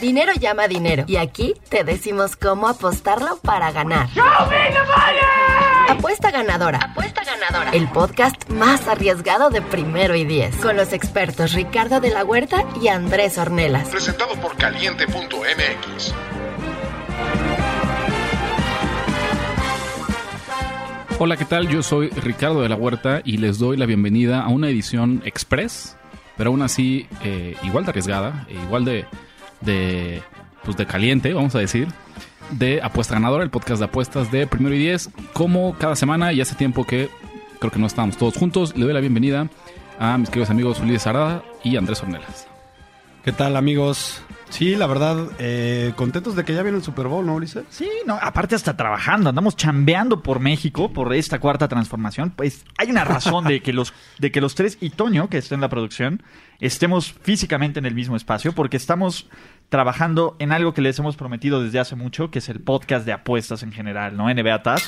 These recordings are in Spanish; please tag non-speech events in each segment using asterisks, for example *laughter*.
Dinero llama dinero. Y aquí te decimos cómo apostarlo para ganar. Apuesta ganadora. Apuesta ganadora. El podcast más arriesgado de primero y diez. Con los expertos Ricardo de la Huerta y Andrés Ornelas. Presentado por caliente.mx. Hola, ¿qué tal? Yo soy Ricardo de la Huerta y les doy la bienvenida a una edición express, pero aún así eh, igual de arriesgada, e igual de, de, pues de caliente, vamos a decir, de Apuesta Ganadora, el podcast de apuestas de Primero y Diez. Como cada semana y hace tiempo que creo que no estábamos todos juntos, le doy la bienvenida a mis queridos amigos Ulises Arada y Andrés Ornelas. ¿Qué tal amigos? Sí, la verdad, eh, contentos de que ya viene el Super Bowl, ¿no, Ulises? Sí, no, aparte hasta trabajando, andamos chambeando por México, por esta cuarta transformación. Pues hay una razón de que los, de que los tres y Toño, que está en la producción, estemos físicamente en el mismo espacio, porque estamos trabajando en algo que les hemos prometido desde hace mucho, que es el podcast de apuestas en general, ¿no? NBA TAS.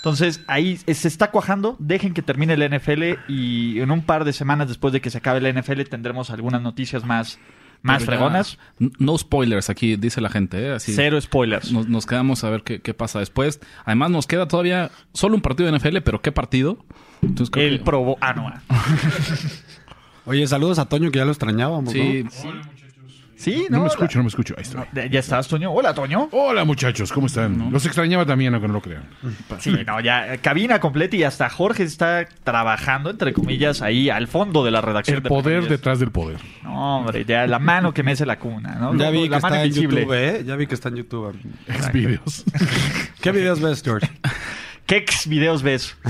Entonces, ahí se está cuajando. Dejen que termine el NFL y en un par de semanas después de que se acabe el NFL tendremos algunas noticias más, más fregonas. No spoilers aquí, dice la gente. ¿eh? Así, Cero spoilers. Nos, nos quedamos a ver qué, qué pasa después. Además, nos queda todavía solo un partido de NFL, pero ¿qué partido? Entonces, creo El que- probo... Ah, no. ah. *laughs* Oye, saludos a Toño, que ya lo extrañábamos, Sí, ¿no? Sí, No, no. me la- escucho, no me escucho. Ahí estoy. Ya estás, Toño. Hola, Toño. Hola muchachos, ¿cómo están? Los extrañaba también, aunque no lo crean. Sí, no, ya eh, cabina completa y hasta Jorge está trabajando, entre comillas, ahí al fondo de la redacción. El de poder detrás del poder. No, hombre, ya la mano que mece la cuna, ¿no? Ya vi que mano está en. YouTube, ¿eh? Ya vi que está en YouTube. Xvideos. *laughs* ¿Qué videos ves, George? *laughs* ¿Qué ex videos ves? *laughs*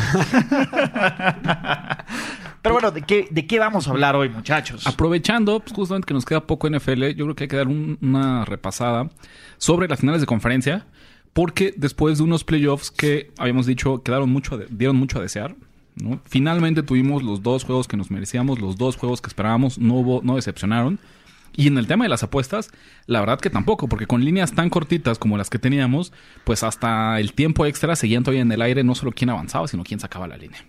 Pero bueno, ¿de qué, ¿de qué vamos a hablar hoy, muchachos? Aprovechando, pues, justamente que nos queda poco NFL, yo creo que hay que dar un- una repasada sobre las finales de conferencia, porque después de unos playoffs que habíamos dicho quedaron mucho, dieron mucho a desear, ¿no? Finalmente tuvimos los dos juegos que nos merecíamos, los dos juegos que esperábamos, no hubo, no decepcionaron. Y en el tema de las apuestas, la verdad que tampoco, porque con líneas tan cortitas como las que teníamos, pues hasta el tiempo extra seguían todavía en el aire no solo quién avanzaba, sino quién sacaba la línea.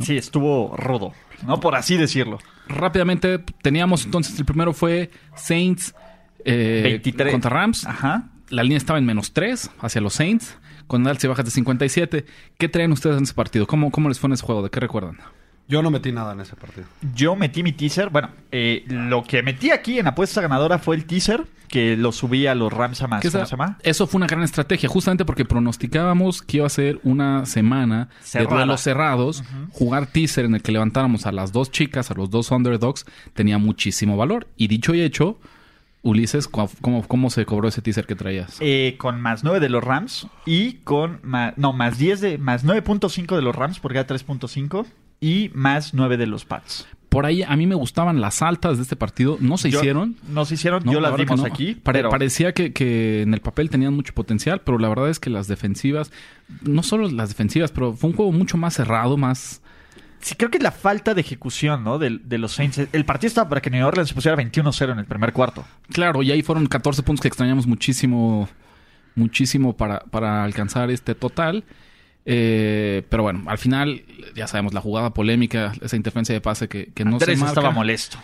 Sí, estuvo rudo, ¿no? Por así decirlo. rápidamente teníamos entonces el primero fue Saints eh, 23. contra Rams. Ajá. La línea estaba en menos 3 hacia los Saints con altas y bajas de 57. ¿Qué traen ustedes en ese partido? ¿Cómo, cómo les fue en ese juego? ¿De qué recuerdan? Yo no metí nada en ese partido. Yo metí mi teaser. Bueno, eh, lo que metí aquí en apuesta ganadora fue el teaser, que lo subí a los Rams a más. Que ¿Cómo se llama? Eso fue una gran estrategia, justamente porque pronosticábamos que iba a ser una semana Cerrada. de duelos cerrados. Jugar teaser en el que levantáramos a las dos chicas, a los dos underdogs, tenía muchísimo valor. Y dicho y hecho, Ulises, ¿cómo, cómo, cómo se cobró ese teaser que traías? Eh, con más 9 de los Rams y con más, no, más 10 de, más 9.5 de los Rams porque era 3.5 y más 9 de los Pats. Por ahí a mí me gustaban las altas de este partido. No se Yo- hicieron. No se hicieron, No, yo la las no. aquí. Pare- pero Parecía que, que en el papel tenían mucho potencial, pero la verdad es que las defensivas, no solo las defensivas, pero fue un juego mucho más cerrado, más... sí, creo que es la falta de ejecución ¿no? de, de los Saints. El partido estaba para que New Orleans se pusiera 21-0 en el primer cuarto. Claro, y ahí fueron 14 puntos que extrañamos muchísimo, muchísimo para, para alcanzar este total. Eh, pero bueno, al final, ya sabemos, la jugada polémica, esa interferencia de pase que, que no Andrés se marca, estaba molesto.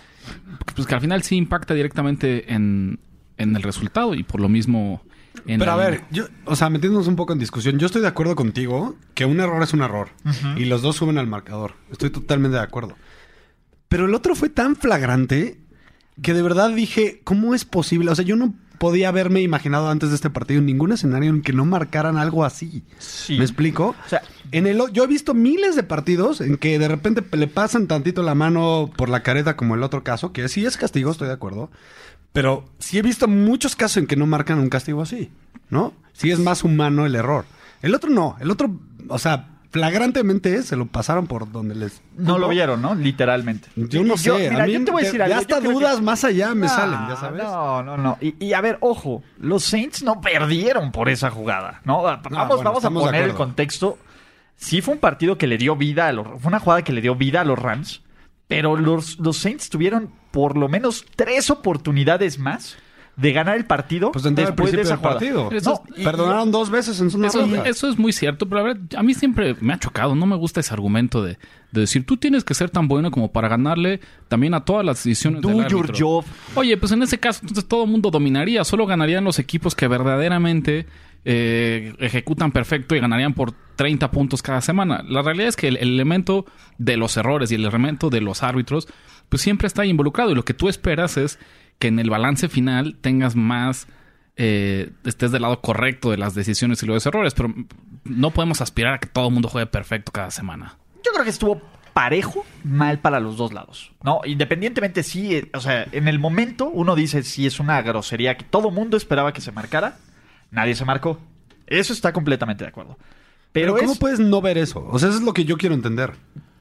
pues que al final sí impacta directamente en, en el resultado y por lo mismo... En Pero a ver, yo, o sea, metiéndonos un poco en discusión, yo estoy de acuerdo contigo que un error es un error. Y los dos suben al marcador. Estoy totalmente de acuerdo. Pero el otro fue tan flagrante que de verdad dije, ¿cómo es posible? O sea, yo no podía haberme imaginado antes de este partido ningún escenario en que no marcaran algo así. Sí. ¿Me explico? O sea, En el, yo he visto miles de partidos en que de repente le pasan tantito la mano por la careta como el otro caso, que sí es castigo, estoy de acuerdo. Pero sí he visto muchos casos en que no marcan un castigo así, ¿no? Sí es más humano el error. El otro no, el otro, o sea, flagrantemente se lo pasaron por donde les... no lo vieron, ¿no? Literalmente. Yo no sé, mira, a mí yo te voy a decir algo. hasta yo dudas que- más allá me No, salen, ya sabes. No, no, no. Y, y a ver, ojo, los Saints no perdieron por esa jugada, ¿no? Vamos, bueno, vamos a poner el contexto. Sí fue un partido que le dio vida a los... Fue una jugada que le dio vida a los Rams, pero los, los Saints tuvieron por lo menos tres oportunidades más de ganar el partido Pues después de esa jugada. partido. No, y- Perdonaron dos veces en zona Eso, eso es muy cierto, pero la verdad, a mí siempre me ha chocado. No me gusta ese argumento de, de decir, tú tienes que ser tan bueno como para ganarle también a todas las decisiones Do del your job. Oye, pues en ese caso, entonces todo el mundo dominaría. Solo ganarían los equipos que verdaderamente eh, ejecutan perfecto y ganarían por 30 puntos cada semana. La realidad es que el, el elemento de los errores y el elemento de los árbitros, pues siempre está ahí involucrado. Y lo que tú esperas es que en el balance final tengas más. eh, estés del lado correcto de las decisiones y los errores, pero no podemos aspirar a que todo el mundo juegue perfecto cada semana. Yo creo que estuvo parejo, mal para los dos lados. No, independientemente sí, eh, o sea, en el momento uno dice si es una grosería que todo mundo esperaba que se marcara, nadie se marcó. Eso está completamente de acuerdo. Pero, Pero ¿cómo es- puedes no ver eso? O sea, eso es lo que yo quiero entender.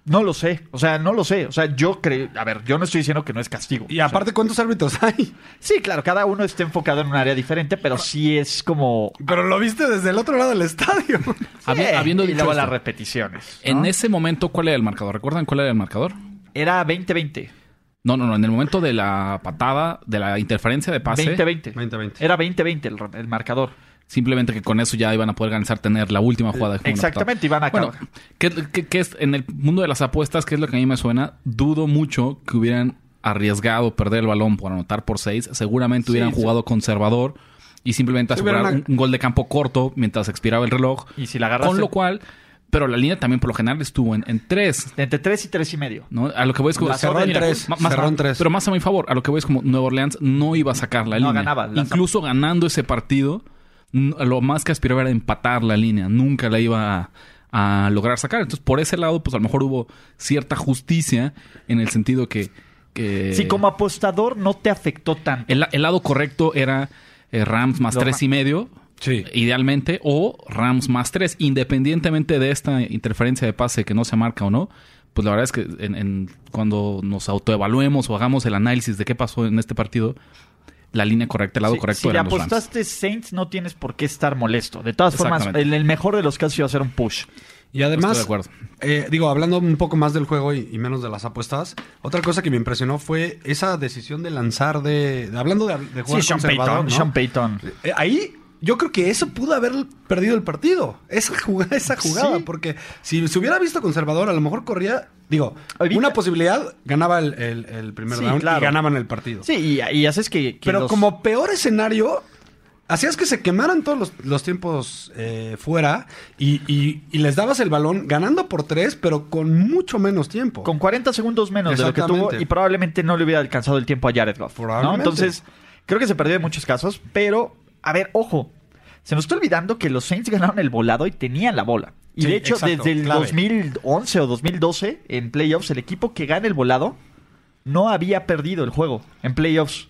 No lo sé, o sea, no lo sé, o sea, yo creo, a ver, yo no estoy diciendo que no es castigo. Y O sea, aparte, ¿cuántos árbitros hay? sí, claro, cada uno está enfocado en un área diferente, pero sí es como Pero lo viste desde el otro lado del estadio. *laughs* Habi- habiendo y dicho luego esto, las repeticiones. ¿no? en ese momento, ¿cuál era el marcador? ¿Recuerdan cuál era el marcador? Era 2020. No, no, no. En el momento de la patada, de la interferencia de pase, 2020. 2020. Era 2020 el, el marcador. Simplemente que con eso ya iban a poder ganar, tener la última jugada. de Exactamente, iban a Bueno, acabar. ¿qué, qué- qué es en el mundo de las apuestas? ¿Qué es lo que a mí me suena? Dudo mucho que hubieran arriesgado perder el balón por anotar por seis. Seguramente hubieran sí. jugado conservador y simplemente Sí, asegurar un, un gol de campo corto mientras expiraba el reloj. Y si la agarraste- Con lo cual, pero la línea también por lo general estuvo en, en tres. Entre 3 y 3 y medio. ¿no? A lo que voy es como... La cerró en tres, más- cerró en tres. Pero más a mi favor, a lo que voy es como Nueva Orleans no iba a sacar la No línea. ganaba, Incluso ganando ese partido, lo más que aspiraba era empatar la línea. Nunca la iba a, a lograr sacar. Entonces, por ese lado, pues a lo mejor hubo cierta justicia en el sentido que... que Si como apostador no te afectó tanto. el, el lado correcto era eh, Rams más tres y medio. Sí. Idealmente, o Rams más tres, independientemente de esta interferencia de pase que no se marca o no, pues la verdad es que en, en- cuando nos autoevaluemos o hagamos el análisis de qué pasó en este partido, la línea correcta, el lado Si- correcto si le eran los Rams. apostaste Saints, no tienes por qué estar molesto. De todas formas, en el mejor de los casos iba a ser un push. Y además, Estoy de acuerdo. eh, digo, hablando un poco más del juego y, y menos de las apuestas, otra cosa que me impresionó fue esa decisión de lanzar de... de- hablando de, de jugar Sí, Sean conservador, Payton. ¿no? Sean Payton. Eh, ahí yo creo que eso pudo haber perdido el partido. Esa jugada, esa jugada Sí. porque si se hubiera visto conservador, a lo mejor corría... Digo, Ahorita- una posibilidad, ganaba el, el- el primer Sí, claro. y ganaban el partido. Sí, y, y haces que. que Pero los- como peor escenario, hacías que se quemaran todos los, los tiempos eh, fuera y, y- y les dabas el balón ganando por tres, pero con mucho menos tiempo. Con 40 segundos menos de lo que tuvo y probablemente no le hubiera alcanzado el tiempo a Jared Goff. Entonces, creo que se perdió en muchos casos, pero, a ver, ojo. Se nos está olvidando que los Saints ganaron el volado y tenían la bola. Y Sí, de hecho, exacto, desde el clave. 2011 o 2012, en playoffs, el equipo que gana el volado no había perdido el juego en playoffs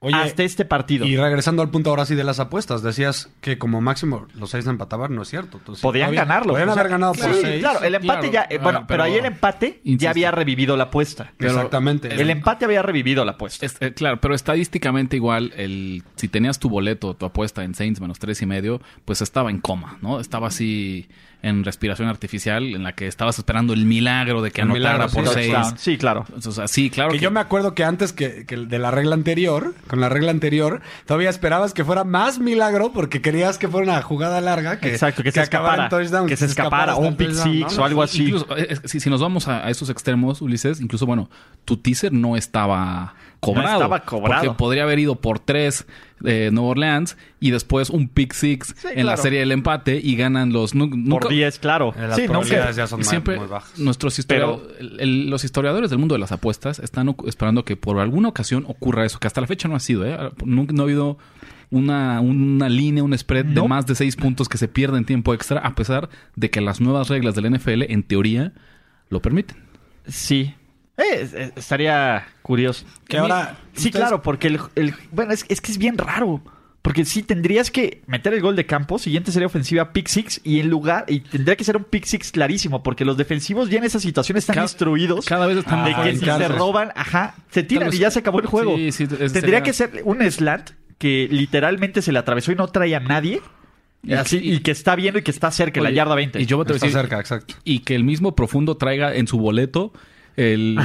Oye, hasta este partido. Y regresando al punto ahora sí de las apuestas, decías que como máximo los seis empataban, no es cierto. Entonces, Podían todavía- ganarlo. Podían O sea, haber ganado sí, por seis. Claro, el empate claro. ya. eh, bueno, pero, pero- ahí el empate Insisto. ya había revivido la apuesta. Pero- Exactamente. El empate había revivido la apuesta. Es- eh, claro, pero estadísticamente igual, el, si tenías tu boleto, tu apuesta en Saints menos tres y medio, pues estaba en coma, ¿no? Estaba así en respiración artificial, en la que estabas esperando el milagro de que El anotara milagro, por sí. seis. Sí, claro. O sea, sí, claro Que que, yo me acuerdo que antes que, que de la regla anterior, con la regla anterior, todavía esperabas que fuera más milagro porque querías que fuera una jugada larga que, Exacto, que se acabara escapara. touchdown, Que se escapara, o un pick six ¿no? o algo así. Incluso, eh, si, si nos vamos a, a esos extremos, Ulises, incluso, bueno, tu teaser no estaba cobrado. estaba cobrado. Porque podría haber ido por tres de Nueva Orleans y después un pick six Sí, en la serie del empate y ganan los... nu- nunca- Por 10, claro. Eh, las Sí, nunca. probabilidades ya son siempre muy bajas. nuestros historia- el- el- los historiadores del mundo de las apuestas están esperando que por alguna ocasión ocurra eso, que hasta la fecha no ha sido, ¿eh? Nunca- no ha habido una, una línea, un spread de No. más de seis puntos que se pierde en tiempo extra, a pesar de que las nuevas reglas del NFL, en teoría, lo permiten. Sí. Eh, es- es- estaría curioso. Que ahora, Sí, ustedes- claro, porque el, el- bueno, es, es que es bien raro. Porque sí tendrías que meter el gol de campo, siguiente serie ofensiva pick six y en lugar y tendría que ser un pick six clarísimo porque los defensivos ya en esa situación están Cada- instruidos Cada vez están de Ah, que si se roban, ajá, se tiran y ya se acabó el juego. Sí, sí, tendría sería- que ser un slant que literalmente se le atravesó y no trae a nadie. Y- así, y que está viendo y que está cerca, en la Oye, yarda 20. Y yo voy a Está decir, cerca, exacto. y que el mismo profundo traiga en su boleto *laughs* el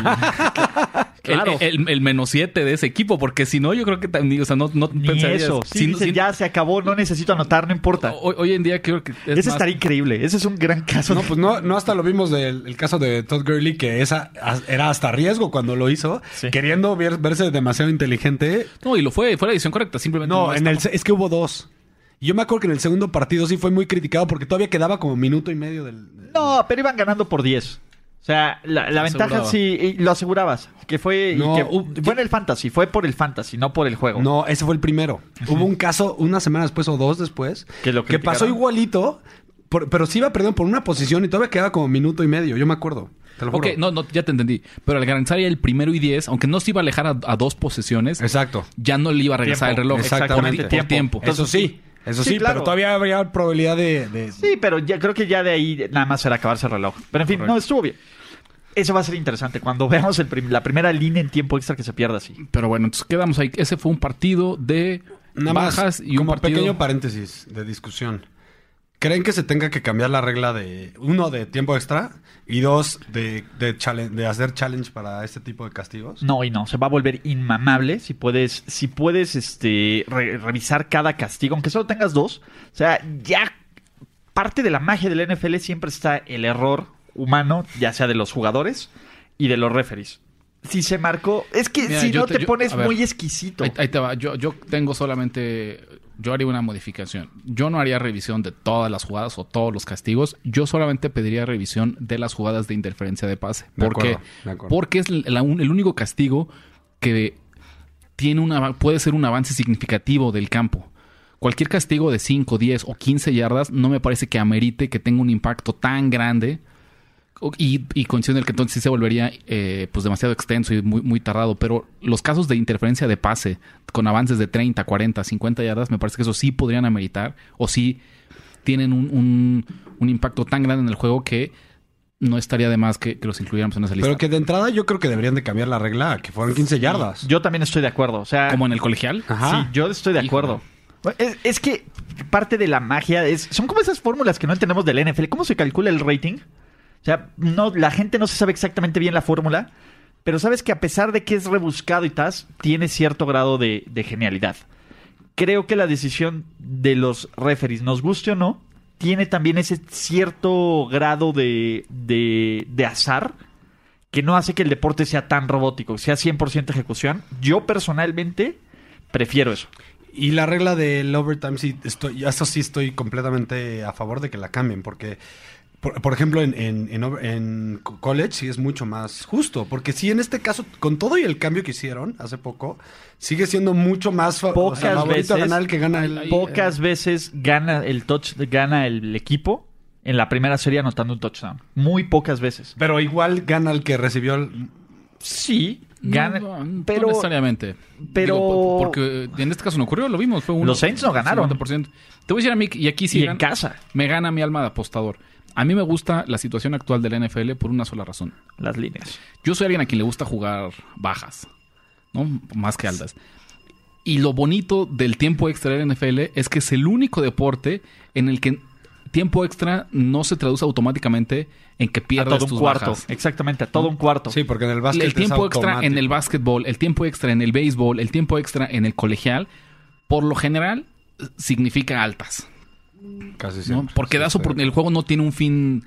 Claro. el, el- el menos 7 de ese equipo, porque si no, yo creo que también, o sea, no, no Ni pensarías- eso. Sí, si- dice, si- ya se acabó, no necesito anotar, no importa. Hoy, hoy en día creo que es Ese más- estaría increíble. Ese es un gran caso. No, pues no, no hasta lo vimos del el caso de Todd Gurley, que esa era hasta riesgo cuando lo hizo, Sí. queriendo ver- verse demasiado inteligente. No, y lo fue, fue la decisión correcta, simplemente No, en el, es que hubo dos. Y Yo me acuerdo que en el segundo partido sí fue muy criticado porque todavía quedaba como minuto y medio del... No, pero iban ganando por 10. O sea, la, la ventaja sí, y lo asegurabas. Que fue, y que- fue en el fantasy, fue por el fantasy, no por el juego. No, ese fue el primero. Hubo un caso una semana después o dos después Que lo pasó igualito, por- pero sí iba perdiendo por una posición y todavía quedaba como minuto y medio. Yo me acuerdo. Te lo Ok, no, no, ya te entendí. Pero al garantizar ya el primero y 10, aunque no se iba a alejar a, a dos posesiones, Exacto. ya no le iba a regresar Tiempo. el reloj. Exactamente. Por, por tiempo. Eso sí, eso Sí, sí, claro. pero todavía habría probabilidad de... de- Sí, pero ya creo que ya de ahí nada más era acabarse el reloj. Pero en fin, no, estuvo bien. Eso va a ser interesante cuando veamos el prim- la primera línea en tiempo extra que se pierda así. Pero bueno, entonces quedamos ahí. Ese fue un partido de Nada bajas más, y un como partido... pequeño paréntesis de discusión. ¿Creen que se tenga que cambiar la regla de, uno, de tiempo extra y dos, de, de, challenge- de hacer challenge para este tipo de castigos? No, y no, se va a volver inmamable si puedes, si puedes este, re- revisar cada castigo, aunque solo tengas dos. O sea, ya parte de la magia del NFL siempre está el error humano, ya sea de los jugadores y de los referees. Si se marcó, es que Mira, si no te- te, yo- pones ver. muy exquisito. Ahí, ahí te va. Yo, yo tengo solamente. Yo haría una modificación. Yo no haría revisión de todas las jugadas o todos los castigos. Yo solamente pediría revisión de las jugadas de interferencia de pase. De ¿Por qué? acuerdo, de acuerdo. Porque es la un- el único castigo que tiene una, puede ser un avance significativo del campo. Cualquier castigo de 5, 10 o 15 yardas no me parece que amerite que tenga un impacto tan grande y, y coincide en el que entonces sí se volvería eh, pues demasiado extenso y muy, muy tardado. Pero los casos de interferencia de pase con avances de 30, 40, 50 yardas, me parece que eso sí podrían ameritar o sí tienen un, un- un impacto tan grande en el juego que no estaría de más que, que los incluyéramos en esa lista. Pero que de entrada yo creo que deberían de cambiar la regla que fueran 15 yardas. Yo también estoy de acuerdo. O sea, Como en el colegial. Ajá. Sí, yo estoy de Híjole. acuerdo. Es, es que parte de la magia es. Son como esas fórmulas que no entendemos del NFL. ¿Cómo se calcula el rating? O sea, no, la gente no se sabe exactamente bien la fórmula, pero sabes que a pesar de que es rebuscado y tal, tiene cierto grado de, de genialidad. Creo que la decisión de los referees, nos guste o no, tiene también ese cierto grado de, de, de azar que no hace que el deporte sea tan robótico, sea 100% ejecución. Yo personalmente prefiero eso. Y la regla del overtime, sí, estoy, eso sí estoy completamente a favor de que la cambien, porque, por, por ejemplo, en, en, en over- en co- college sí es mucho más justo, porque sí, en este caso, con todo y el cambio que hicieron hace poco, sigue siendo mucho más Pocas o sea, favorito a veces- ganar el que gana el... Pocas veces gana el touch, gana el equipo en la primera serie anotando un touchdown. Muy pocas veces. Pero igual gana el que recibió el... Sí, No, gana, no, no pero necesariamente. pero- Digo, porque en este caso no ocurrió, lo vimos. Fue un Los Saints no ganaron. 50%. Te voy a decir a mí, y aquí sí y en casa me gana mi alma de apostador. A mí me gusta la situación actual de la NFL por una sola razón. las líneas. Yo soy alguien a quien le gusta jugar bajas, ¿no? Más que altas. Y lo bonito del tiempo extra de la NFL es que es el único deporte en el que tiempo extra no se traduce automáticamente en que A pierdas todo un tus cuarto. bajas. Exactamente, a todo un cuarto. Sí, porque en el básquet el tiempo es extra en el básquetbol, el tiempo extra en el béisbol, el tiempo extra en el colegial, por lo general eh, significa altas. Casi ¿no? siempre. Porque Sí, opor- el juego no tiene un fin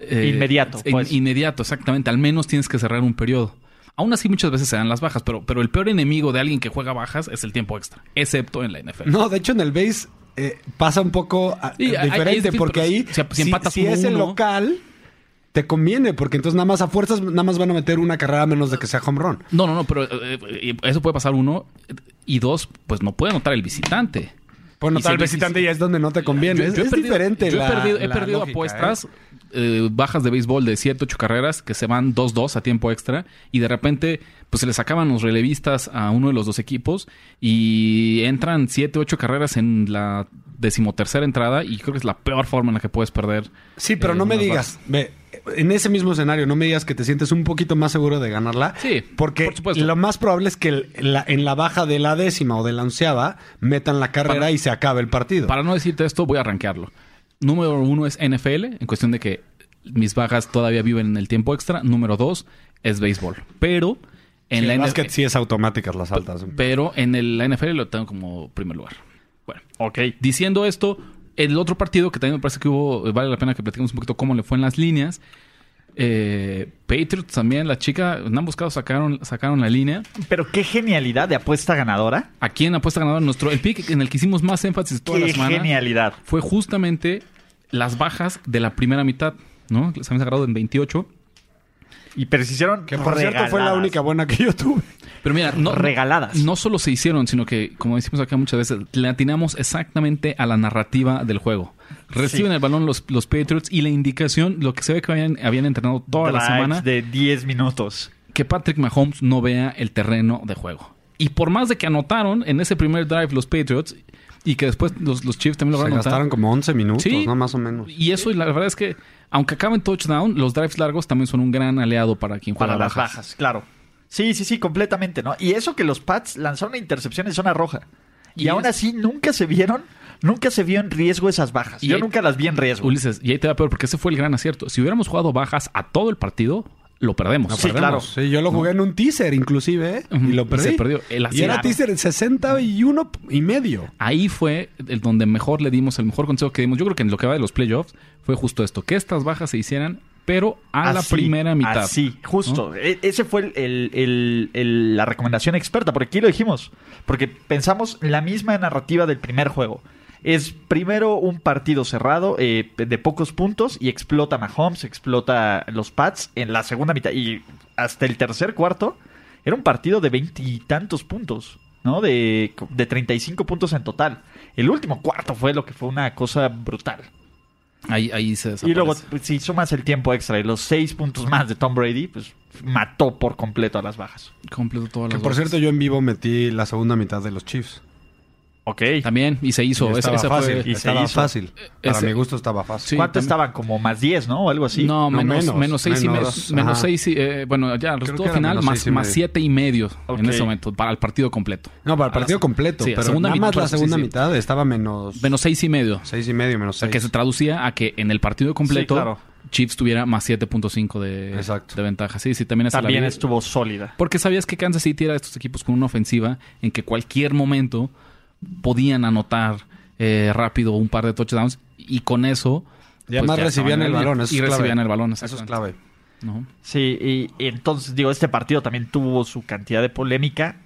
eh, Inmediato, in- pues. inmediato, exactamente. Al menos tienes que cerrar un periodo. Aún así, muchas veces se dan las bajas, pero, pero el peor enemigo de alguien que juega bajas es el tiempo extra, excepto en la NFL. No, de hecho en el base eh, pasa un poco ah, Sí, ahí- diferente difícil, porque ahí si- si empatas si es el 1-1, local te conviene porque entonces nada más a fuerzas nada más van a meter una carrera a menos de que sea home run. No, no, no, pero eh, eso puede pasar uno. Y dos, pues no puede anotar el visitante. Bueno, tal si- visitante ya es donde no te conviene. Yo- es yo es perdido- diferente. Yo la- he perdido, he perdido lógica, apuestas eh, bajas de béisbol de 7, 8 carreras que se van 2-2 a tiempo extra y de repente pues se le sacaban los relevistas a uno de los dos equipos y entran 7, 8 carreras en la decimotercera entrada y creo que es la peor forma en la que puedes perder. ¿eh? Sí, pero eh, no me digas, ve, en ese mismo escenario, no me digas que te sientes un poquito más seguro de ganarla. Sí, porque por supuesto. lo más probable es que el- la- en la baja de la décima o de la onceava metan la carrera Para- y se acabe el partido. Para no decirte esto, voy a arranquearlo. Número uno es NFL, en cuestión de que mis bajas todavía viven en el tiempo extra. Número dos es béisbol. Pero En la el NFL básquet sí es automáticas las altas. Pero en el, la NFL lo tengo como primer lugar. Bueno, Ok. diciendo esto, el otro partido que también me parece que hubo, vale la pena que platiquemos un poquito cómo le fue en las líneas. Eh, Patriots también, la chica, en ambos casos sacaron, sacaron la línea. Pero qué genialidad de apuesta ganadora. Aquí en apuesta ganadora, nuestro, el pick en el que hicimos más énfasis toda la Qué semana genialidad. fue justamente las bajas de la primera mitad, ¿no? Se habían sacado en 28. Y pero se hicieron Que por cierto fue la única buena que yo tuve. Pero mira, no, Regaladas. no solo se hicieron, sino que, como decimos acá muchas veces, le atinamos exactamente a la narrativa del juego. Reciben Sí. el balón los, los Patriots y la indicación, lo que se ve que habían, habían entrenado toda la semana, de 10 minutos. que Patrick Mahomes no vea el terreno de juego. Y por más de que anotaron en ese primer drive los Patriots y que después los, los Chiefs también Se lograron anotar. gastaron como 11 minutos, Sí. ¿no? Más o menos. Y eso, y la verdad es que, aunque acaben touchdown, los drives largos también son un gran aliado para quien juega Para las bajas. bajas, claro. Sí, sí, sí, completamente, ¿no? Y eso que los Pats lanzaron una intercepción en zona roja. Y, Y aún es- así nunca se vieron, nunca se vio en riesgo esas bajas. Y Yo ahí- nunca las vi en riesgo. Ulises, y ahí te va peor, porque ese fue el gran acierto. Si hubiéramos jugado bajas a todo el partido, lo perdemos. No Sí, perdemos. claro. Sí, yo lo jugué en un teaser inclusive, ¿eh? Y lo y perdí. se perdió. El y era teaser en 61 y medio. Ahí fue el donde mejor le dimos, el mejor consejo que dimos. Yo creo que en lo que va de los playoffs fue justo esto, que estas bajas se hicieran, pero a la primera mitad. Así, justo. E- ese fue el- el- el- el- la recomendación experta, porque aquí lo dijimos. Porque pensamos la misma narrativa del primer juego. Es primero un partido cerrado eh, de pocos puntos y explota Mahomes, explota los Pats en la segunda mitad. Y hasta el tercer cuarto era un partido de veintitantos puntos, ¿no? De, de 35 puntos en total. El último cuarto fue lo que fue una cosa brutal. Ahí, ahí se Y desaparece. luego, pues, si sumas el tiempo extra y los seis puntos más de Tom Brady, pues mató por completo a las bajas. completo todas Que las por bajas. cierto, yo en vivo metí la segunda mitad de los Chiefs. Ok. También, y se hizo. Y Esa, estaba esa fácil. fue... Y se estaba hizo. fácil. Para ese- mi gusto estaba fácil. Sí, ¿Cuánto también. estaban? Como más 10, ¿no? O algo así. No, No, menos, menos, menos seis y medio. menos, Menos ajá. seis y... eh, bueno, ya, el resultado final, más, seis y más medio. siete y medio Ok. en ese momento, para el partido completo. No, para el partido completo. sí, pero segunda nada mitad, más la segunda sí. mitad estaba menos... Menos seis y medio. Seis y medio, menos O sea, seis. que se traducía a que en el partido completo Sí, claro. Chiefs tuviera más 7.5 de, Exacto. de ventaja. Sí, sí, también esa También estuvo sólida. Porque sabías que Kansas City era de estos equipos con una ofensiva en que cualquier momento podían anotar eh, rápido un par de touchdowns y con eso... Y además pues, ya recibían el balón. Eso y es clave. recibían el balón. Eso es clave. ¿no? Sí, y, y entonces, digo, este partido también tuvo su cantidad de polémica.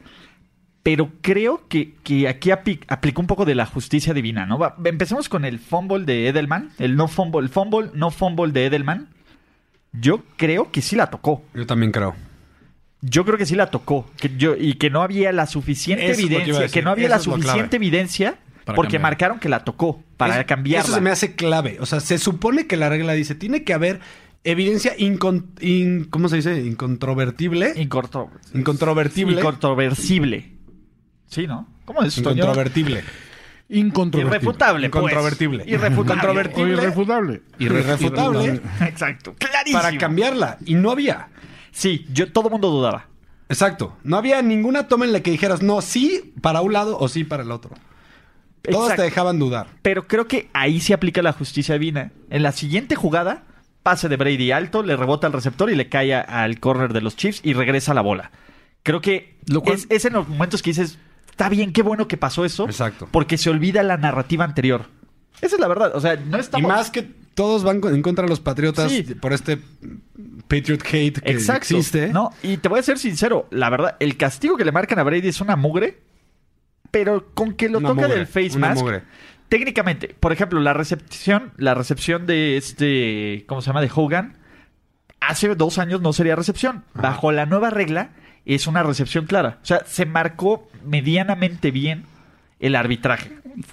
Pero creo que, que aquí apli- aplicó un poco de la justicia divina, ¿no? Va- empecemos con el fumble de Edelman. El no fumble, el fumble, no fumble de Edelman. Yo creo que sí la tocó. Yo también creo. Yo creo que sí la tocó. Que yo, y que no había la suficiente Eso es que evidencia. Que no había Eso la es suficiente evidencia Para porque cambiar. marcaron que la tocó. Para Eso- cambiarla. Eso se me hace clave. O sea, se supone que la regla dice, tiene que haber evidencia incon- in- ¿cómo se dice? Incontrovertible. Incorto- Incontrovertible. Incontroversible. Sí, ¿no? ¿Cómo es? Toño? Incontrovertible. Incontrovertible. Irrefutable. pues. Incontrovertible. Irrefutable. Incontrovertible. O irrefutable. Irrefutable. *laughs* Exacto. Clarísimo. Para cambiarla. Y no había. Sí, yo todo mundo dudaba. Exacto. No había ninguna toma en la que dijeras, no, sí para un lado o sí para el otro. Todos Exacto. te dejaban dudar. Pero creo que ahí se aplica la justicia divina. En la siguiente jugada, pase de Brady alto, le rebota al receptor y le cae al corner de los Chiefs y regresa la bola. Creo que Lo cual- es, es en los momentos que dices, está bien, qué bueno que pasó eso. Exacto. Porque se olvida la narrativa anterior. Esa es la verdad. O sea, no Y estamos... más que todos van en contra de los patriotas Sí. por este Patriot hate que Exacto. existe. No, y te voy a ser sincero, la verdad, el castigo que le marcan a Brady es una mugre, pero con que lo Una toca mugre, del face una mask. mugre. Técnicamente, por ejemplo, la recepción, la recepción de este, ¿cómo se llama? De Hogan, hace dos años no sería recepción. Bajo la nueva regla, es una recepción clara. O sea, se marcó medianamente bien el arbitraje.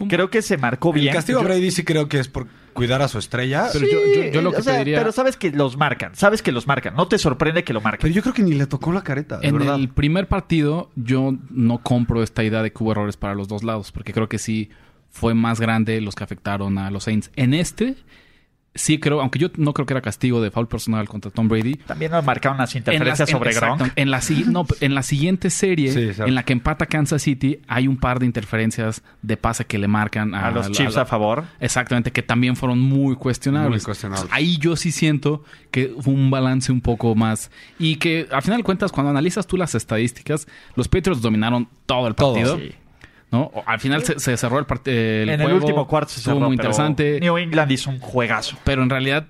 Creo que se marcó bien. El castigo a Brady sí creo que es por cuidar a su estrella. Pero Sí, yo- yo- yo lo que o sea, te diría- Pero sabes que los marcan, sabes que los marcan. No te sorprende que lo marquen. Pero yo creo que ni le tocó la careta, de En verdad. el primer partido, yo no compro esta idea de que hubo errores para los dos lados, porque creo que sí fue más grande los que afectaron a los Saints. En este, sí creo, aunque yo no creo que era castigo de foul personal contra Tom Brady. También nos marcaron las En interferencias en- sobre exacto, Gronk. En la, no, en la siguiente serie, Sí, en la que empata Kansas City, hay un par de interferencias de pase que le marcan a, A los Chiefs a favor. Exactamente, que también fueron muy cuestionables. Muy cuestionables. Ahí yo sí siento que fue un balance un poco más. Y que al final de cuentas, cuando analizas tú las estadísticas, los Patriots dominaron todo el Todo, partido. Sí. ¿No? Al final se, se cerró el partido. en el último cuarto se cerró, muy interesante. New England hizo un juegazo. Pero en realidad,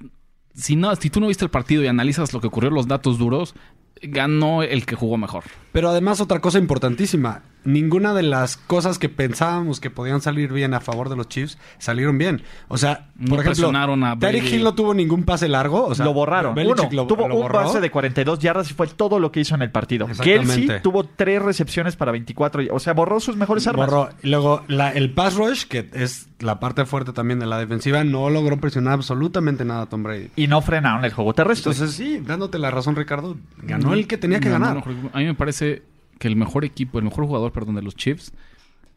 si, no, si tú no viste el partido y analizas lo que ocurrió, los datos duros, ganó el que jugó mejor. Pero además otra cosa importantísima, ninguna de las cosas que pensábamos que podían salir bien a favor de los Chiefs salieron bien. O sea, No por ejemplo, presionaron a Tyreek Brady. Hill no tuvo ningún pase largo, o sea, lo borraron. Uno, lo- tuvo lo un pase de 42 yardas y fue todo lo que hizo en el partido. Kelsey tuvo tres recepciones para 24. y- O sea, borró sus mejores armas. Borró. Y Luego, la- el pass rush, que es la parte fuerte también de la defensiva, no logró presionar absolutamente nada a Tom Brady. Y no frenaron el juego terrestre. Entonces, sí, dándote la razón, Ricardo, ganó el que tenía que ganar. A mí me parece que el mejor equipo, el mejor jugador, perdón, de los Chiefs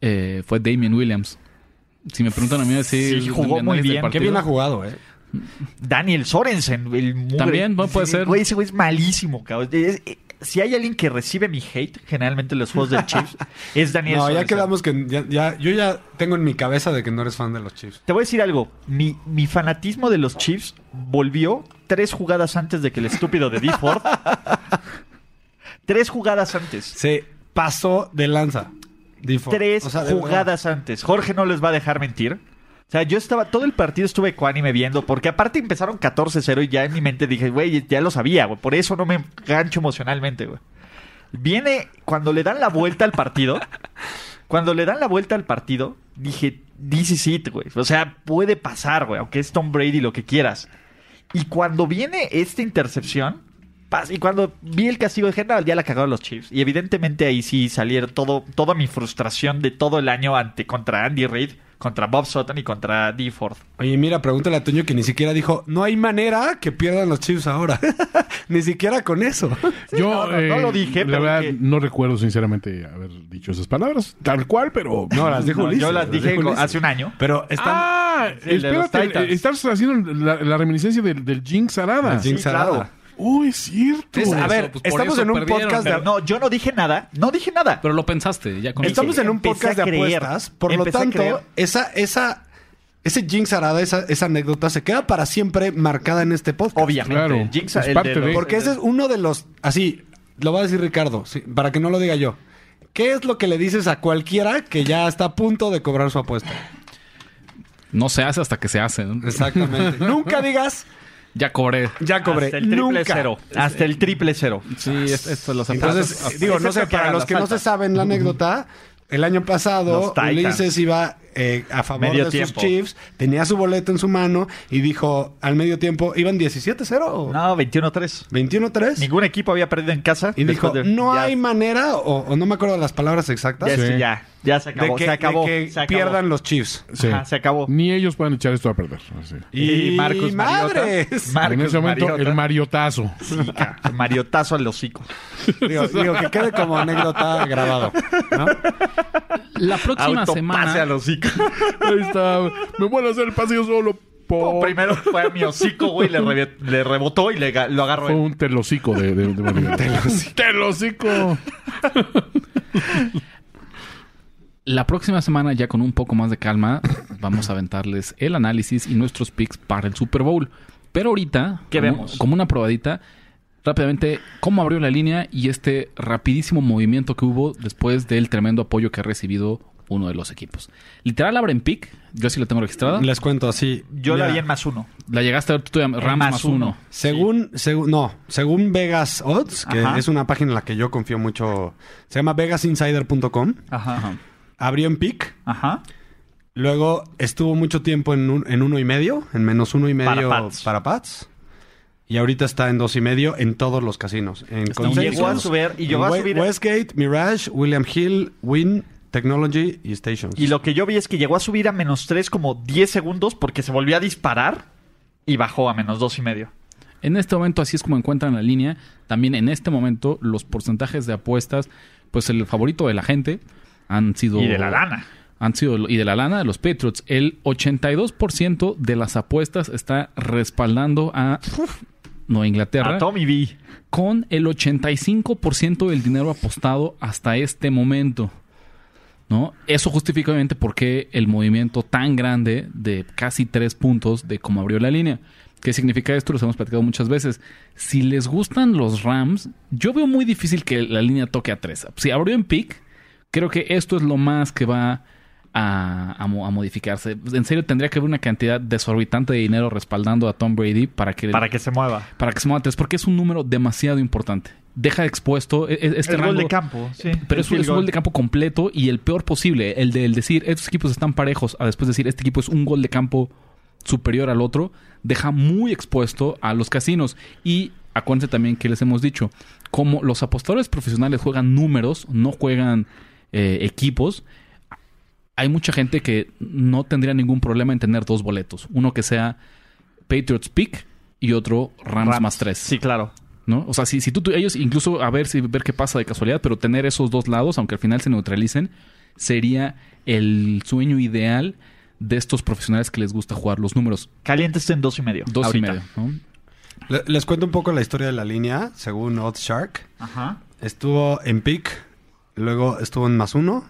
eh, fue Damian Williams. Si me preguntan a mí, sí, Sí, jugó muy bien. Qué bien ha jugado, ¿eh? Daniel Sorensen, el mugre. También, puede ser. Güey, ese güey es malísimo, cabrón. Es- eh, si hay alguien que recibe mi hate, generalmente en los juegos del Chiefs, *laughs* es Daniel No, ya Sorensen. quedamos que ya, ya- yo ya tengo en mi cabeza de que no eres fan de los Chiefs. Te voy a decir algo. Mi, mi fanatismo de los Chiefs volvió tres jugadas antes de que el estúpido de D. Ford. *laughs* tres jugadas antes. Se pasó de lanza. Difo. Tres O sea, de jugadas antes. Jorge no les va a dejar mentir. O sea, yo estaba, todo el partido estuve ecuánime viendo, porque aparte empezaron 14-0 y ya en mi mente dije, güey, ya lo sabía, güey. Por eso no me gancho emocionalmente, güey. Viene, cuando le dan la vuelta al partido, *laughs* cuando le dan la vuelta al partido, dije, this is it, güey. O sea, puede pasar, güey, aunque es Tom Brady lo que quieras. Y cuando viene esta intercepción, y cuando vi el castigo de general, ya la cagaron los Chiefs. Y evidentemente ahí sí salieron todo, toda mi frustración de todo el año ante contra Andy Reid, contra Bob Sutton y contra D. Ford. Oye, mira, pregúntale a Toño que ni siquiera dijo, no hay manera que pierdan los Chiefs ahora. *laughs* ni siquiera con eso. *laughs* Yo no, no, no eh, lo dije, La pero verdad, dije- no recuerdo sinceramente haber dicho esas palabras, tal cual, pero. *laughs* No, las dijo No, Ulises. yo las dije hace un año. Pero están... Ah, espérate, estás haciendo la, la reminiscencia del, del Jinx Arada. El Jinx sí, claro. Oh, es cierto. Es- a ver, pues, estamos en un perdieron, podcast de... Pero no, yo no dije nada. No dije nada. Pero lo pensaste, ya con Estamos en un Empecé podcast de apuestas, por Empecé lo tanto, esa, esa, ese Jinx Arada, esa, esa anécdota, se queda para siempre marcada en este podcast. Obviamente. Claro, Jinx, es el parte de- los- Porque ese es uno de los... Así, lo va a decir Ricardo, sí, para que no lo diga yo. ¿Qué es lo que le dices a cualquiera que ya está a punto de cobrar su apuesta? No se hace hasta que se hace. ¿no? Exactamente. *laughs* Nunca digas, Ya cobré. ya cobré. Hasta el triple Nunca. cero. Hasta el triple cero. Sí, es- esto los Entonces, apuestas- digo, no sé, para los que no se saben la anécdota, el año pasado Los Titans. Ulises iba eh, a favor Medio de sus tiempo. Chiefs, tenía su boleto en su mano y dijo al medio tiempo, ¿iban 17-0 o No, 21-3. 21-3? Ningún equipo había perdido en casa. Y dijo, después de- no ya- hay manera, o, o no me acuerdo las palabras exactas, Ya, de sí, ya, ya se acabó. que, se acabó. de que se acabó. pierdan los Chiefs. Sí. Ajá, se acabó. Ni ellos pueden echar esto a perder. así. Y Marcus Mariota. madres. Marcus en ese momento, Mariota. el mariotazo. Mariotazo al hocico. digo, digo, que quede como anécdota grabado. ¿no? La próxima Autopase semana. al hocico. Ahí está. Me voy a hacer el paseo solo. Por... primero fue a mi hocico, güey, le, rebe- le rebotó y le, lo agarró Fue él. un telocico de, de, de Mariota. *laughs* telocico. La próxima semana, ya con un poco más de calma, vamos a aventarles el análisis y nuestros picks para el Super Bowl. Pero ahorita, ¿Qué como, vemos? como una probadita, rápidamente, cómo abrió la línea y este rapidísimo movimiento que hubo después del tremendo apoyo que ha recibido uno de los equipos. Literal abren pick, yo sí la tengo registrada. Les cuento así. Yo la vi en más uno. La llegaste a ver tú, Rams En más, más uno. uno. Según, según, no, según Vegas Odds, que Ajá. es una página en la que yo confío mucho, se llama vegasinsider.com, Ajá. Abrió en pick, Ajá. luego estuvo mucho tiempo en, un- en uno y medio, en menos uno y medio Para Pats. para Pats, y ahorita está en dos y medio en todos los casinos. En llegó a subir, y llegó a subir. Westgate, Mirage, William Hill, Win, Technology y Stations. Y lo que yo vi es que llegó a subir a menos 3 como 10 segundos porque se volvió a disparar y bajó a menos dos y medio. En este momento, así es como encuentran la línea. También en este momento, los porcentajes de apuestas, pues el favorito de la gente han sido. Y de la lana. han sido, y de la lana de los Patriots, el 82% de las apuestas está respaldando a Nueva Inglaterra A Tommy B. con el 85% del dinero apostado hasta este momento. ¿No? Eso justifica obviamente por qué el movimiento tan grande de casi tres puntos de cómo abrió la línea. ¿Qué significa esto? Los hemos platicado muchas veces. Si les gustan los Rams, yo veo muy difícil que la línea toque a tres. Si abrió en pick, creo que esto es lo más que va a, a mo- a modificarse. En serio, tendría que haber una cantidad desorbitante de dinero respaldando a Tom Brady para que, Para que se mueva. para que se mueva porque es un número demasiado importante. Deja expuesto e- e- este el gol rango- de campo. Sí, pero es un, gol de campo completo y el peor posible. El de el decir estos equipos están parejos, a después decir este equipo es un gol de campo superior al otro, deja muy expuesto a los casinos. Y acuérdense también que les hemos dicho, como los apostadores profesionales juegan números, no juegan eh, equipos, hay mucha gente que no tendría ningún problema en tener dos boletos. Uno que sea Patriots Pick y otro Rams, Rams. más tres. Sí, claro. ¿no? O sea, si, si tú, tú- ellos incluso a ver si ver qué pasa de casualidad, pero tener esos dos lados, aunque al final se neutralicen, sería el sueño ideal de estos profesionales que les gusta jugar los números. Caliente está en dos y medio. Dos ahorita. y medio. Les cuento un poco la historia de la línea, según Oddshark. Ajá. Estuvo en pick, luego estuvo en más uno,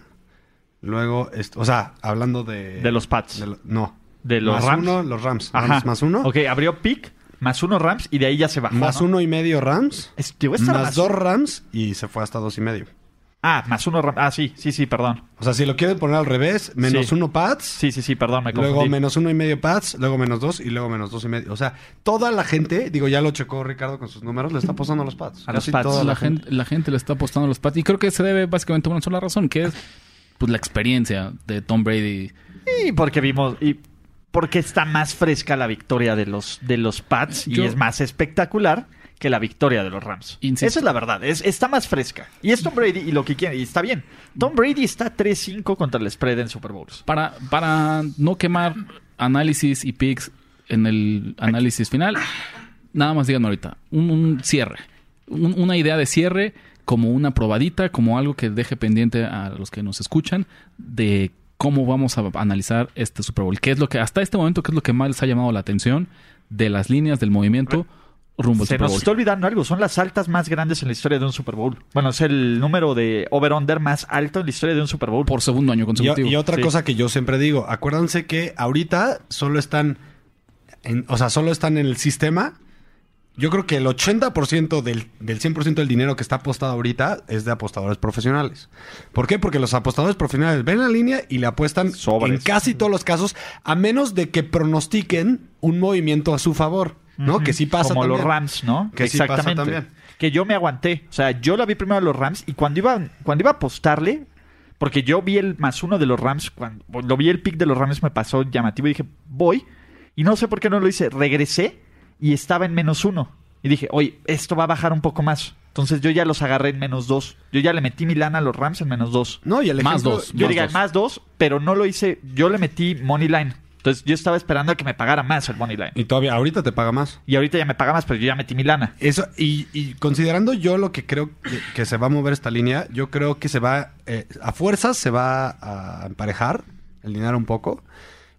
luego, o sea, hablando de... De los Pats. de lo- no. De los más Rams. uno, los Rams. Ajá. Rams más uno. Ok, abrió pick, más uno Rams y de ahí ya se bajó. Más ¿no? uno y medio Rams. Es- Más más- dos Rams y se fue hasta dos y medio. Ah, más uno. Ah, sí, sí, sí, perdón. O sea, si lo quieren poner al revés, menos Sí. uno Pats, Sí, sí, sí, perdón, me luego menos uno y medio Pats, luego menos dos y luego menos dos y medio. O sea, toda la gente, digo, ya lo checó Ricardo con sus números, le está apostando a los Pats. A los Casi Pats. toda la, gente, la gente le está apostando a los Pats. Y creo que se debe básicamente a una sola razón, que es pues la experiencia de Tom Brady. Y porque vimos. Y porque está más fresca la victoria de los, de los Pats y Yo- es más espectacular que la victoria de los Rams. Insisto. Esa es la verdad. Es, está más fresca. Y es Tom Brady y lo que quiere. Y está bien. Tom Brady está 3-5 contra el spread en Super Bowls. Para, para no quemar análisis y picks en el análisis final, nada más díganme ahorita, un, un cierre, Un- una idea de cierre como una probadita, como algo que deje pendiente a los que nos escuchan de cómo vamos a analizar este Super Bowl. ¿Qué es lo que, hasta este momento, qué es lo que más les ha llamado la atención de las líneas del movimiento rumbo al Se Super nos está olvidando algo. Son las altas más grandes en la historia de un Super Bowl. Bueno, es el número de over-under más alto en la historia de un Super Bowl. Por segundo año Y, consecutivo. y otra Sí. cosa que yo siempre digo, acuérdense que ahorita solo están, en- o sea, solo están en el sistema. Yo creo que el 80% del, del 100% del dinero que está apostado ahorita es de apostadores profesionales. ¿Por qué? Porque los apostadores profesionales ven la línea y le apuestan Sobres. en casi todos los casos, a menos de que pronostiquen un movimiento a su favor, ¿no? Que sí pasa Como los. Rams, ¿no? Que sí pasa también. Que yo me aguanté. O sea, yo la vi primero a los Rams y cuando iba, cuando iba a apostarle, porque yo vi el más uno de los Rams, cuando lo vi el pick de los Rams me pasó llamativo y dije, voy. Y no sé por qué no lo hice. Regresé y estaba en menos uno. Y dije, oye, esto va a bajar un poco más. Entonces yo ya los agarré en menos dos. Yo ya le metí mi lana a los Rams en menos dos. No, y el Más ejemplo- dos. Yo Más diga, dos. más dos, pero no lo hice. Yo le metí money line. Entonces yo estaba esperando a que me pagara más el money line. Y todavía, ahorita te paga más. Y ahorita ya me paga más, pero yo ya metí mi lana. Eso, y, y considerando yo lo que creo que, que se va a mover esta línea, yo creo que se va, eh, a fuerzas se va a emparejar el dinero un poco.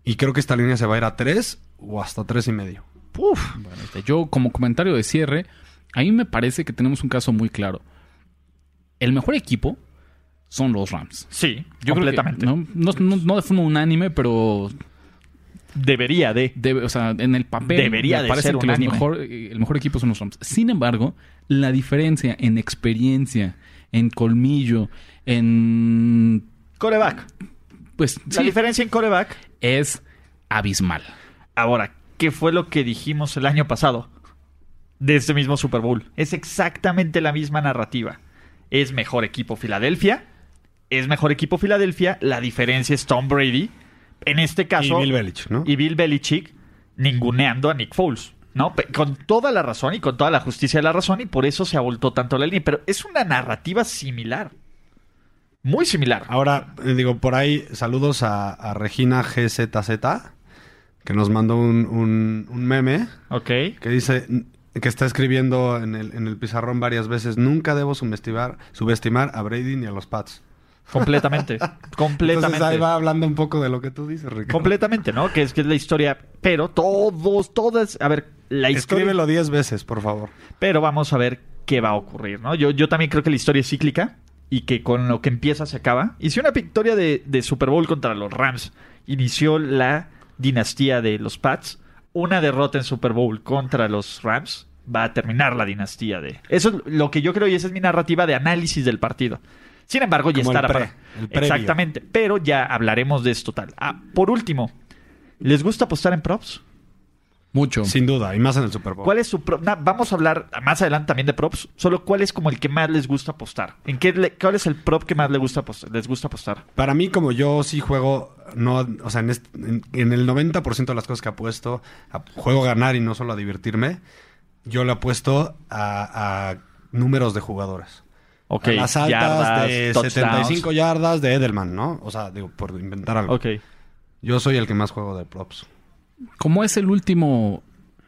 Y creo que esta línea se va a ir a 3 o hasta tres y medio. Uf. Bueno, este, yo como comentario de cierre, a mí me parece que tenemos un caso muy claro. El mejor equipo son los Rams. Sí, Yo creo que, completamente. ¿no? No, no- no de forma unánime, pero Debería de. debe- o sea, en el papel Debería me de parece ser que los mejor, el mejor equipo son los Rams. Sin embargo, la diferencia en experiencia, en colmillo, en Coreback. pues La sí, diferencia en coreback. es abismal. Ahora, ¿qué fue lo que dijimos el año pasado? De este mismo Super Bowl. Es exactamente la misma narrativa. Es mejor equipo Filadelfia. Es mejor equipo Filadelfia. La diferencia es Tom Brady. En este caso. y Bill Belichick, ¿no? y Bill Belichick ninguneando a Nick Foles. ¿no? Con toda la razón y con toda la justicia de la razón, y por eso se abultó tanto la línea. Pero es una narrativa similar. Muy similar. Ahora, eh, digo, por ahí, saludos a, a Regina GZZ, que nos mandó un, un- un meme Ok. que dice que está escribiendo en el, en el pizarrón varias veces, nunca debo subestimar, subestimar a Brady ni a los Pats. Completamente. *laughs* completamente. Entonces ahí va hablando un poco de lo que tú dices, Ricardo. Completamente, ¿no? Que es que es la historia. Pero todos, todas. A ver, la historia. Escríbelo 10 veces, por favor. Pero vamos a ver qué va a ocurrir, ¿no? Yo, yo también creo que la historia es cíclica y que con lo que empieza se acaba. Y si una victoria de, de Super Bowl contra los Rams inició la dinastía de los Pats, una derrota en Super Bowl contra los Rams va a terminar la dinastía de... Eso es lo que yo creo y esa es mi narrativa de análisis del partido. Sin embargo, ya Como el estará pre- para- el previo. Exactamente, pero ya hablaremos de esto tal. Ah, por último, ¿les gusta apostar en props? Mucho. Sin duda, y más en el Super Bowl. ¿Cuál es su prop? vamos a hablar más adelante también de props. Solo cuál es como el que más les gusta apostar. ¿En qué le- cuál es el prop que más les gusta apostar? Les gusta apostar. Para mí, como yo sí juego, no, o sea, en, est- en- en el 90% de las cosas que apuesto, a- juego a ganar y no solo a divertirme, yo le apuesto a, a números de jugadores. Ok. A las altas yardas, de touchdowns. 75 yardas de Edelman, ¿no? O sea, digo, por inventar algo. Ok. Yo soy el que más juego de props. Como es el último,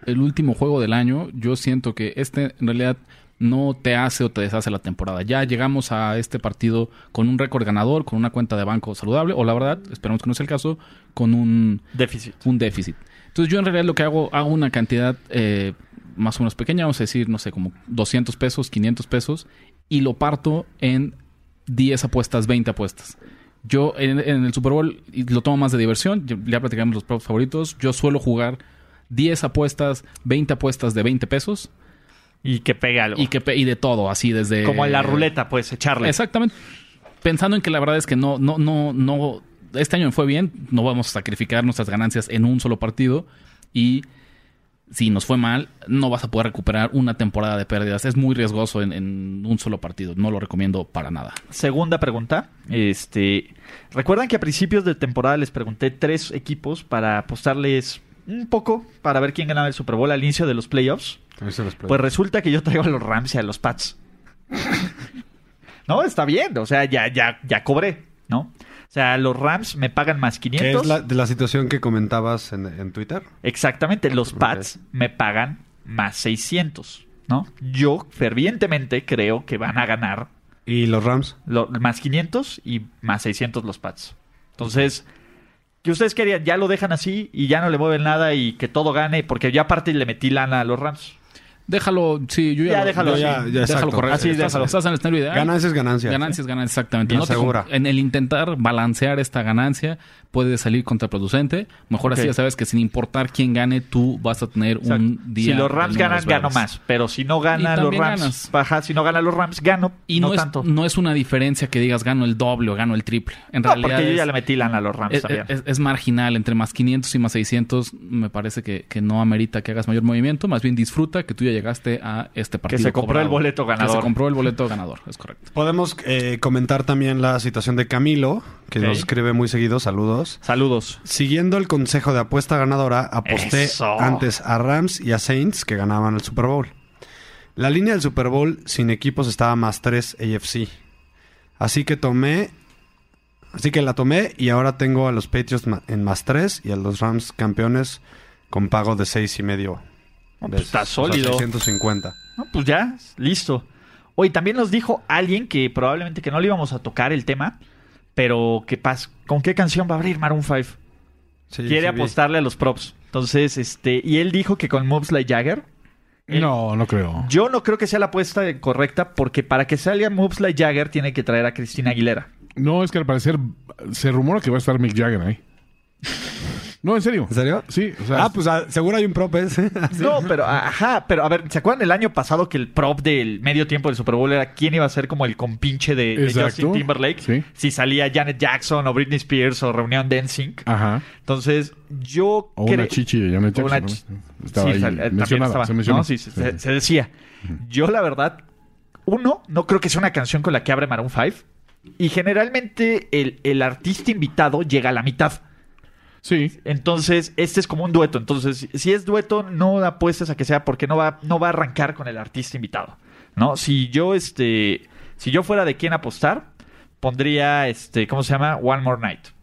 el último juego del año, yo siento que este en realidad no te hace o te deshace la temporada. Ya llegamos a este partido con un récord ganador, con una cuenta de banco saludable, o la verdad, esperemos que no sea el caso, con un, Déficit. un déficit. Entonces yo en realidad lo que hago, hago una cantidad eh, más o menos pequeña, vamos a decir, no sé, como 200 pesos, 500 pesos, y lo parto en 10 apuestas, 20 apuestas. Yo en, en el Super Bowl lo tomo más de diversión, ya platicamos los props favoritos, yo suelo jugar 10 apuestas, 20 apuestas de 20 pesos Y que pegue algo. y, que, pe- y de todo, así desde... Como en la ruleta, pues, echarle. Exactamente. Pensando en que la verdad es que no, no, no, no. Este año me fue bien. No vamos a sacrificar nuestras ganancias en un solo partido. Y si nos fue mal, no vas a poder recuperar una temporada de pérdidas. Es muy riesgoso en, en un solo partido. No lo recomiendo para nada. Segunda pregunta. Este, ¿Recuerdan que a principios de temporada les pregunté tres equipos para apostarles un poco para ver quién ganaba el Super Bowl al inicio de los playoffs? Pues resulta que yo traigo a los Rams y a los Pats. *laughs* no, está bien. O sea, ya, ya, ya cobré, ¿no? O sea, los Rams me pagan más ¿Qué 500. es la, de la situación que comentabas en, en Twitter? Exactamente, los Pats me pagan más 600, ¿no? Yo fervientemente creo que van a ganar ¿Y los Rams? lo- más 500 y más 600 los Pats. Entonces, ¿qué ustedes querían? Ya lo dejan así y ya no le mueven nada y que todo gane, porque ya aparte le metí lana a los Rams. Déjalo, sí, yo ya, Ya lo- déjalo yo ya- Ya, déjalo correr. Así, estás, déjalo. estás en el escenario ideal. Ganancias, ganancias. Ganancias, ganancias, exactamente. Bien No te segura. en el intentar balancear esta ganancia puede salir contraproducente. Mejor así ya sabes que sin importar quién gane, tú vas a tener Exacto. un día. si los Rams ganan, gano más. Pero si no Y gana los Rams, ganas. baja. Si no gana los Rams, gano. Y no, no, es, tanto. no es una diferencia que digas gano el doble o gano el triple. En No, realidad porque yo ya es, le metí lana a los Rams es- también. es- es marginal. Entre más 500 y más 600 me parece que, que no amerita que hagas mayor movimiento. Más bien disfruta que tú ya llegaste a este partido. se compró el boleto Que ganador. se compró el boleto ganador, es correcto. Podemos eh, comentar también la situación de Camilo, que nos escribe muy seguido. Saludos. Saludos. Siguiendo el consejo de apuesta ganadora, aposté Eso. antes a Rams y a Saints que ganaban el Super Bowl. La línea del Super Bowl sin equipos estaba más 3 AFC. Así que tomé. Así que la tomé y ahora tengo a los Patriots en más 3 y a los Rams campeones con pago de 6 y medio. No, pues veces. está O sea, sólido. 650. No, pues ya, listo. Hoy también nos dijo alguien que probablemente que no le íbamos a tocar el tema, pero ¿qué pasa? ¿Con qué canción va a abrir Maroon 5? Sí, Quiere sí vi. apostarle a los props. Entonces, este, y él dijo que con Moves Like Jagger. Él- No, no creo. Yo no creo que sea la apuesta correcta porque para que salga Moves Like Jagger tiene que traer a Cristina Aguilera. No, es que al parecer se rumora que va a estar Mick Jagger ahí. *laughs* No, en serio. ¿En serio? Sí, o sea. Ah, pues ah, seguro hay un prop ese. *laughs* No, pero ajá, pero a ver, ¿se acuerdan el año pasado que el prop del medio tiempo del Super Bowl era quién iba a ser como el compinche de, de Exacto. Justin Timberlake? Sí. Si salía Janet Jackson o Britney Spears o Reunión Dancing. Ajá. Entonces, yo O una cre- chichi de Janet una Jackson. Estaba sí, ahí sal- eh, también mencionada, estaba, se mencionó. ¿no? Sí, se, se- se decía. Yo, la verdad, uno, no creo que sea una canción con la que abre Maroon 5. Y generalmente el, el artista invitado llega a la mitad. Sí. Entonces, este es como un dueto. Entonces, si es dueto, no apuestes a que sea porque no va, no va a arrancar con el artista invitado. ¿No? Si yo, este, si yo fuera de quién apostar, pondría, este, ¿cómo se llama? One More Night.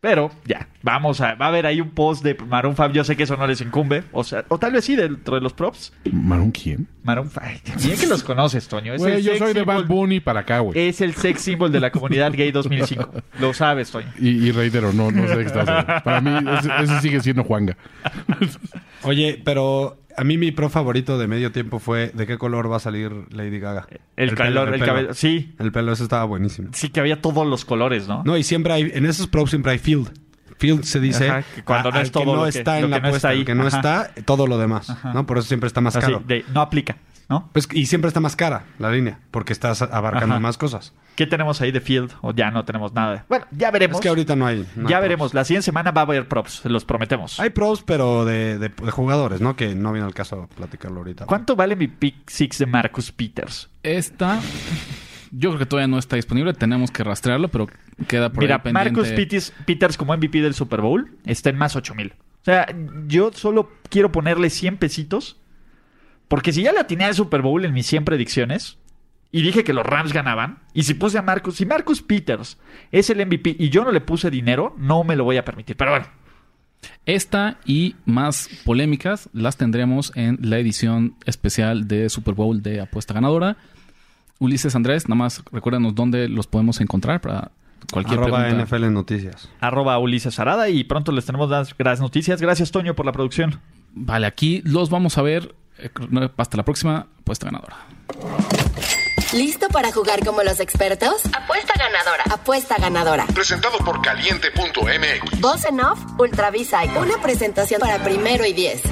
Pero ya, vamos a. Va a haber ahí un post de Maroon 5. Yo sé que eso no les incumbe. O sea, o tal vez sí dentro de los props. ¿Marón quién? Maroon 5. *laughs* Bien que los conoces, Toño. Es Güey, el yo sex soy de symbol- Bad Bunny para acá, güey. Es el sex symbol de la comunidad gay 2005. Lo sabes, Toño. Y, y reitero, no, no sé qué estás hablando. Para mí, ese, ese sigue siendo Juanga. Oye, pero a mí mi pro favorito de medio tiempo fue ¿de qué color va a salir Lady Gaga? El, calor, el, pelo. cabello. Sí, El pelo, ese estaba buenísimo. sí que había todos los colores, ¿no? No, y siempre hay, en esos props siempre hay field. Field se dice Ajá, que cuando a- no al es todo que no lo que- está lo en la no puesta, está ahí. el que no Ajá. está, todo lo demás, ¿no? Por eso siempre está más Así, caro. de, no aplica, ¿no? Pues, y siempre está más cara la línea, porque estás abarcando más cosas. ¿Qué tenemos ahí de field? O ya no tenemos nada. Bueno, ya veremos. Es que ahorita no hay. no hay ya props. veremos. La siguiente semana va a haber props, se los prometemos. Hay pros, pero de, de- de jugadores, ¿no? Que no viene al caso platicarlo ahorita. ¿Cuánto vale mi pick six de Marcus Peters? Esta, yo creo que todavía no está disponible. Tenemos que rastrearlo, pero queda por Mira, ahí pendiente. Marcus Peters, Peters como MVP del Super Bowl está en más 8000. O sea, yo solo quiero ponerle 100 pesitos. Porque si ya le atiné al Super Bowl en mis 100 predicciones y dije que los Rams ganaban, y si puse a Marcus, si Marcus Peters es el MVP y yo no le puse dinero, no me lo voy a permitir. Pero bueno, Esta y más polémicas las tendremos en la edición especial de Super Bowl de Apuesta Ganadora. Ulises Andrés, nada más recuérdanos dónde los podemos encontrar para cualquier Arroba pregunta. NFL en Noticias. arroba Ulises Arada y pronto les tenemos las grandes noticias. Gracias, Toño, por la producción. Vale, aquí los vamos a ver. Eh, Hasta la próxima Apuesta Ganadora. ¿Listo para jugar como los expertos? Apuesta ganadora. Apuesta ganadora. Presentado por caliente.mx. Voz en off, Ultravisa. Una presentación para primero y diez.